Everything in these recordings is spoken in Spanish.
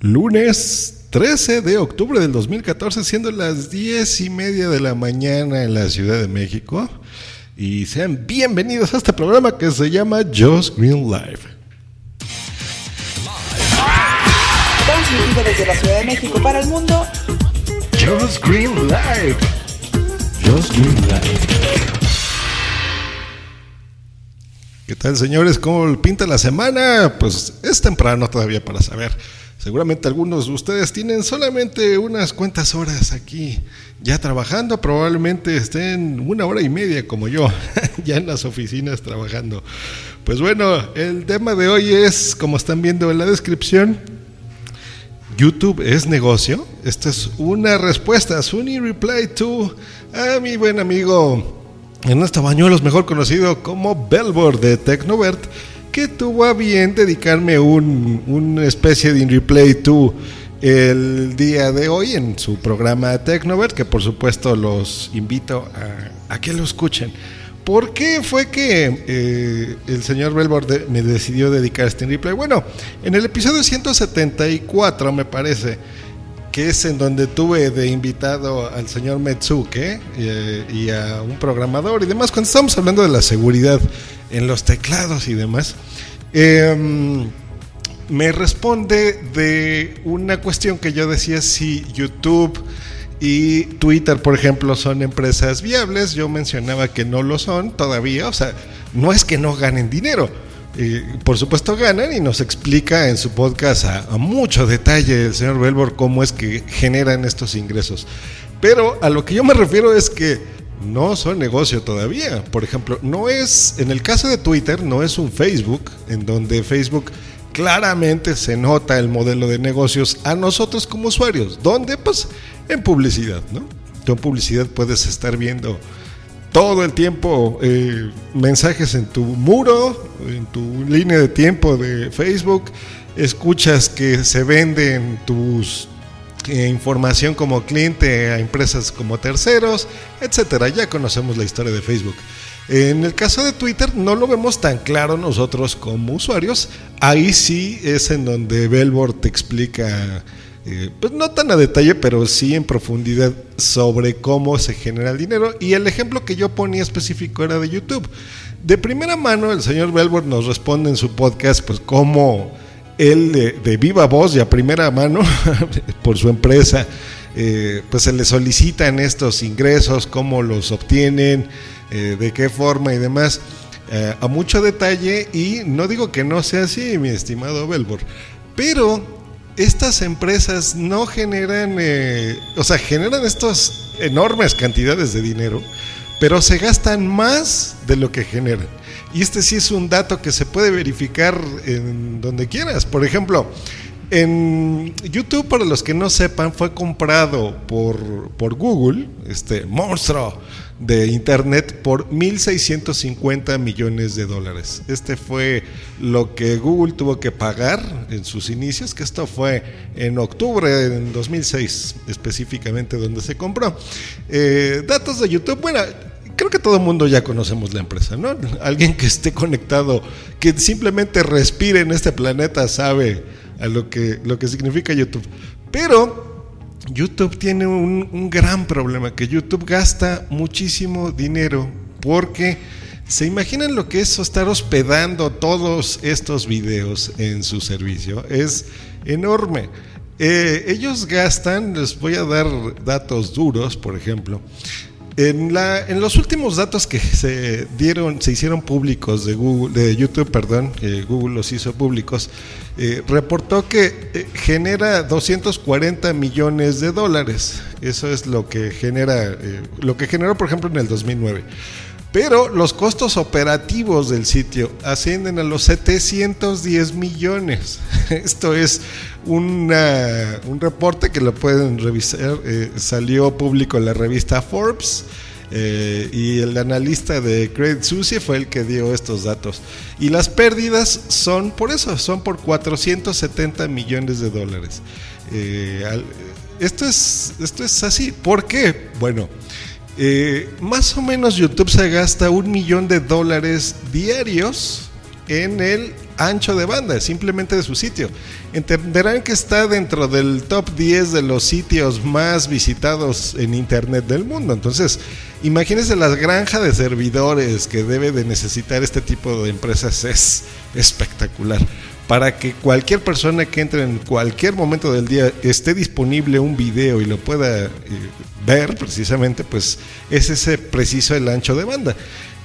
lunes 13 de octubre del 2014, siendo las 10 y media de la mañana en la Ciudad de México. Y sean bienvenidos a este programa que se llama Just Green Live. Transmitido desde la Ciudad de México para el mundo. Just Green Live. Just Green Live. ¿Qué tal, señores? ¿Cómo pinta la semana? Pues es temprano todavía para saber. Seguramente algunos de ustedes tienen solamente unas cuantas horas aquí ya trabajando, probablemente estén una hora y media como yo, ya en las oficinas trabajando. Pues bueno, el tema de hoy es, como están viendo en la descripción, YouTube es negocio. Esta es una respuesta, es un reply to a mi buen amigo Ernesto Bañuelos, mejor conocido como Belbor de Tecnovert, que tuvo a bien dedicarme un, una especie de replay to el día de hoy en su programa Tecnovert, que por supuesto los invito a, que lo escuchen. ¿Por qué fue que eh, el señor Belbor me decidió dedicar este replay? Bueno, en el episodio 174 me parece que es en donde tuve de invitado al señor Metsuke eh, y a un programador y demás, cuando estamos hablando de la seguridad en los teclados y demás, em, me responde de una cuestión que yo decía si YouTube y Twitter, por ejemplo, son empresas viables, yo mencionaba que no lo son todavía, o sea, no es que no ganen dinero, por supuesto ganan y nos explica en su podcast a, mucho detalle el señor Belbor cómo es que generan estos ingresos. Pero a lo que yo me refiero es que no son negocio todavía. Por ejemplo, no es, en el caso de Twitter, no es un Facebook, en donde Facebook claramente se nota el modelo de negocios a nosotros como usuarios. ¿Dónde? Pues en publicidad, ¿no? Tú en publicidad puedes estar viendo todo el tiempo eh, mensajes en tu muro, en tu línea de tiempo de Facebook, escuchas que se venden tus eh, información como cliente a empresas como terceros, etcétera. Ya conocemos la historia de Facebook. En el caso de Twitter no lo vemos tan claro nosotros como usuarios. Ahí sí es en donde Belbor te explica eh, pues no tan a detalle, pero sí en profundidad sobre cómo se genera el dinero. Y el ejemplo que yo ponía específico era de YouTube. De primera mano, el señor Belbor nos responde en su podcast, pues cómo él de, viva voz y a primera mano, por su empresa, eh, pues se le solicitan estos ingresos, cómo los obtienen, eh, de qué forma y demás. a mucho detalle y no digo que no sea así, mi estimado Belbor, pero estas empresas no generan, eh, o sea, generan estas enormes cantidades de dinero, pero se gastan más de lo que generan. Y este sí es un dato que se puede verificar en donde quieras. Por ejemplo, en YouTube, para los que no sepan, fue comprado por, por Google, este monstruo de Internet, por 1.650 millones de dólares. Este fue lo que Google tuvo que pagar en sus inicios, que esto fue en octubre de 2006, específicamente donde se compró. Eh, datos de YouTube, bueno, creo que todo el mundo ya conocemos la empresa, ¿no? Alguien que esté conectado, que simplemente respire en este planeta, sabe a lo que, lo que significa YouTube. Pero YouTube tiene un, un gran problema, que YouTube gasta muchísimo dinero porque... ¿Se imaginan lo que es estar hospedando todos estos videos en su servicio? Es enorme. Eh, ellos gastan, les voy a dar datos duros, por ejemplo. En, la, en los últimos datos que se dieron, se hicieron públicos de Google, de YouTube, perdón, Google los hizo públicos, eh, reportó que eh, genera 240 millones de dólares. Eso es lo que genera, eh, lo que generó, por ejemplo, en el 2009. Pero los costos operativos del sitio ascienden a los 710 millones. Esto es un reporte que lo pueden revisar. salió público en la revista Forbes. Eh, y el analista de Credit Suisse fue el que dio estos datos. Y las pérdidas son por eso, son por 470 millones de dólares. Eh, esto, es, esto es así. ¿Por qué? Bueno, eh, más o menos YouTube se gasta un millón de dólares diarios en el ancho de banda, simplemente de su sitio. Entenderán que está dentro del top 10 de los sitios más visitados en Internet del mundo. Entonces, imagínense la granja de servidores que debe de necesitar este tipo de empresas. Es espectacular para que cualquier persona que entre en cualquier momento del día esté disponible un video y lo pueda eh, ver precisamente, pues es ese preciso el ancho de banda.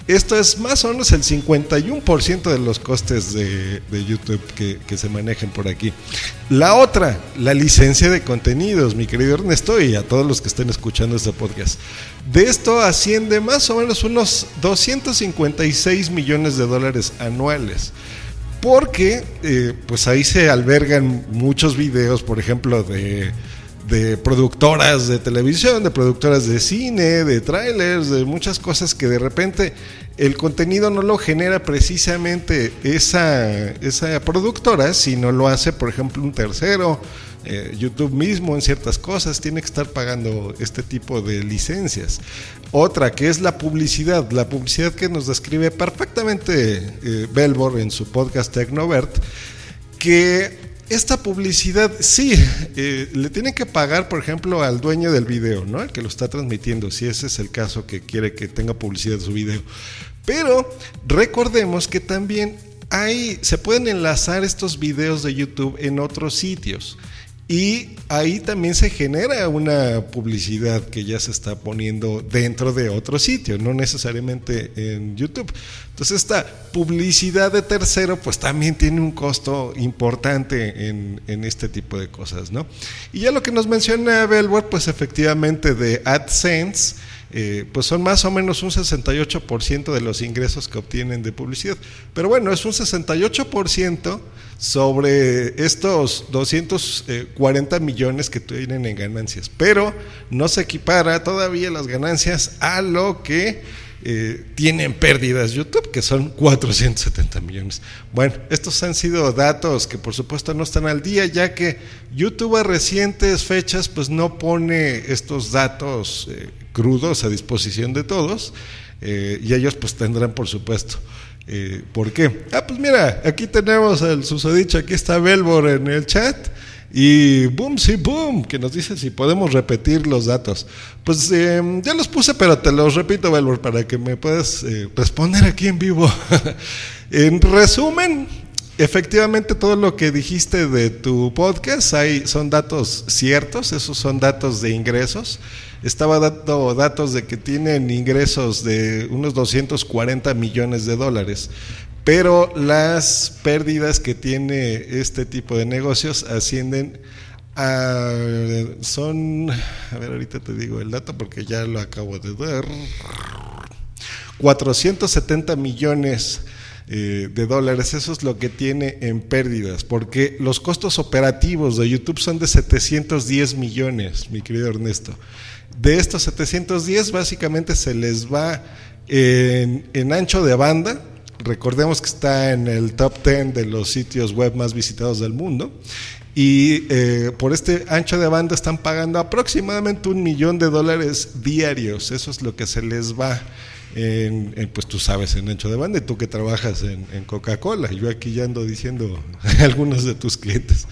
Esto es más o menos el 51% de los costes de, YouTube que, se manejan por aquí. La otra, la licencia de contenidos, mi querido Ernesto, y a todos los que estén escuchando este podcast. De esto asciende más o menos unos 256 millones de dólares anuales porque eh, pues ahí se albergan muchos videos, por ejemplo, de, de, productoras de televisión, de productoras de cine, de trailers, de muchas cosas que de repente el contenido no lo genera precisamente esa, esa productora, sino lo hace, por ejemplo, un tercero eh, YouTube mismo en ciertas cosas tiene que estar pagando este tipo de licencias. Otra que es la publicidad, la publicidad que nos describe perfectamente eh, Belbor en su podcast Tecnovert, que esta publicidad sí, eh, le tiene que pagar, por ejemplo, al dueño del video, ¿no? El que lo está transmitiendo, si ese es el caso que quiere que tenga publicidad su video. Pero recordemos que también hay, se pueden enlazar estos videos de YouTube en otros sitios. Y ahí también se genera una publicidad que ya se está poniendo dentro de otro sitio, no necesariamente en YouTube. Entonces esta publicidad de tercero pues también tiene un costo importante en, este tipo de cosas, ¿no? Y ya lo que nos menciona Belware pues efectivamente de AdSense, eh, pues son más o menos un 68% de los ingresos que obtienen de publicidad. Pero bueno, es un 68% sobre estos 240 millones que tienen en ganancias. Pero no se equipara todavía las ganancias a lo que eh, tienen pérdidas YouTube, que son 470 millones. Bueno, estos han sido datos que por supuesto no están al día, ya que YouTube a recientes fechas pues no pone estos datos eh, crudos a disposición de todos, eh, y ellos pues tendrán por supuesto. ¿Por qué? Ah, pues mira, aquí tenemos el susodicho, aquí está Belbor en el chat. Y boom, sí, boom, que nos dice si podemos repetir los datos. Pues eh, ya los puse, pero te los repito, Valor, para que me puedas eh, responder aquí en vivo. en resumen, efectivamente todo lo que dijiste de tu podcast hay, son datos ciertos, esos son datos de ingresos. Estaba dando datos de que tienen ingresos de unos 240 millones de dólares pero las pérdidas que tiene este tipo de negocios ascienden a... Son... A ver, ahorita te digo el dato porque ya lo acabo de ver. 470 millones eh, de dólares, eso es lo que tiene en pérdidas, porque los costos operativos de YouTube son de 710 millones, mi querido Ernesto. De estos 710 básicamente se les va en, en ancho de banda, Recordemos que está en el top 10 de los sitios web más visitados del mundo. Y eh, por este ancho de banda están pagando aproximadamente un millón de dólares diarios. Eso es lo que se les va en, pues tú sabes, en ancho de banda, y tú que trabajas en, en Coca-Cola. Yo aquí ya ando diciendo a algunos de tus clientes.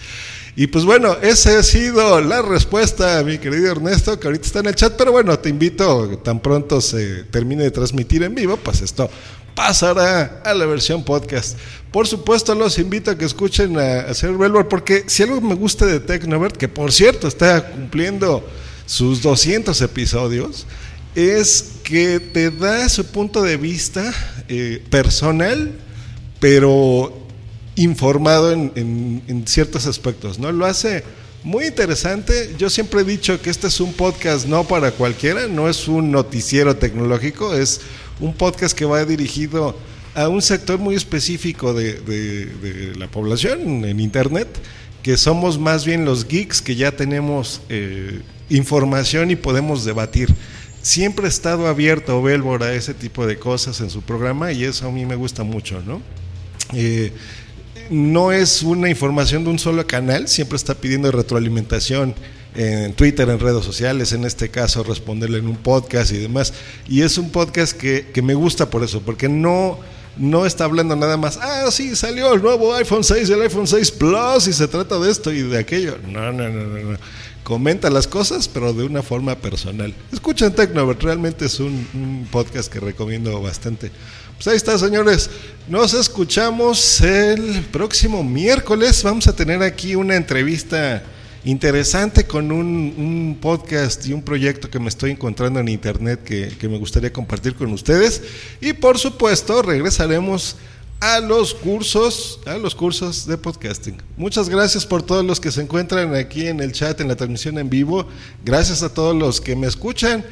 Y pues bueno, esa ha sido la respuesta, mi querido Ernesto, que ahorita está en el chat, pero bueno, te invito, tan pronto se termine de transmitir en vivo, pues esto pasará a la versión podcast. Por supuesto, los invito a que escuchen a, a Sir porque si algo me gusta de Tecnovert, que por cierto está cumpliendo sus 200 episodios, es que te da su punto de vista eh, personal, pero informado en, en, ciertos aspectos, ¿no? Lo hace muy interesante. Yo siempre he dicho que este es un podcast no para cualquiera, no es un noticiero tecnológico, es un podcast que va dirigido a un sector muy específico de, la población en Internet, que somos más bien los geeks que ya tenemos eh, información y podemos debatir. Siempre ha estado abierto Belbor a ese tipo de cosas en su programa y eso a mí me gusta mucho, ¿no? Eh, no es una información de un solo canal, siempre está pidiendo retroalimentación en Twitter, en redes sociales, en este caso responderle en un podcast y demás. Y es un podcast que, que me gusta por eso, porque no, no está hablando nada más, ah, sí, salió el nuevo iPhone 6, el iPhone 6 Plus y se trata de esto y de aquello. No, no, no, no. no. Comenta las cosas, pero de una forma personal. Escuchen Tecnovert, realmente es un, un podcast que recomiendo bastante. Pues ahí está, señores. Nos escuchamos el próximo miércoles. Vamos a tener aquí una entrevista interesante con un, un, podcast y un proyecto que me estoy encontrando en internet que, que, me gustaría compartir con ustedes. Y por supuesto, regresaremos a los cursos, a los cursos de podcasting. Muchas gracias por todos los que se encuentran aquí en el chat, en la transmisión en vivo. Gracias a todos los que me escuchan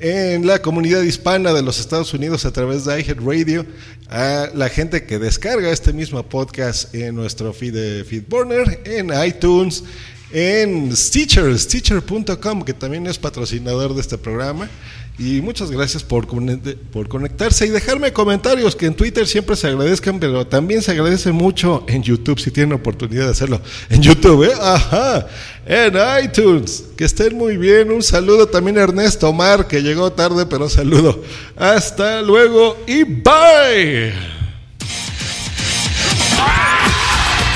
en la comunidad hispana de los Estados Unidos a través de iHeartRadio, a la gente que descarga este mismo podcast en nuestro feed de Feedburner, en iTunes, en Stitcher, Stitcher.com, que también es patrocinador de este programa. Y muchas gracias por, por conectarse y dejarme comentarios que en Twitter siempre se agradezcan, pero también se agradece mucho en YouTube si tienen oportunidad de hacerlo. En YouTube, ¿eh? Ajá. En iTunes. Que estén muy bien. Un saludo también a Ernesto Omar, que llegó tarde, pero saludo. Hasta luego y bye.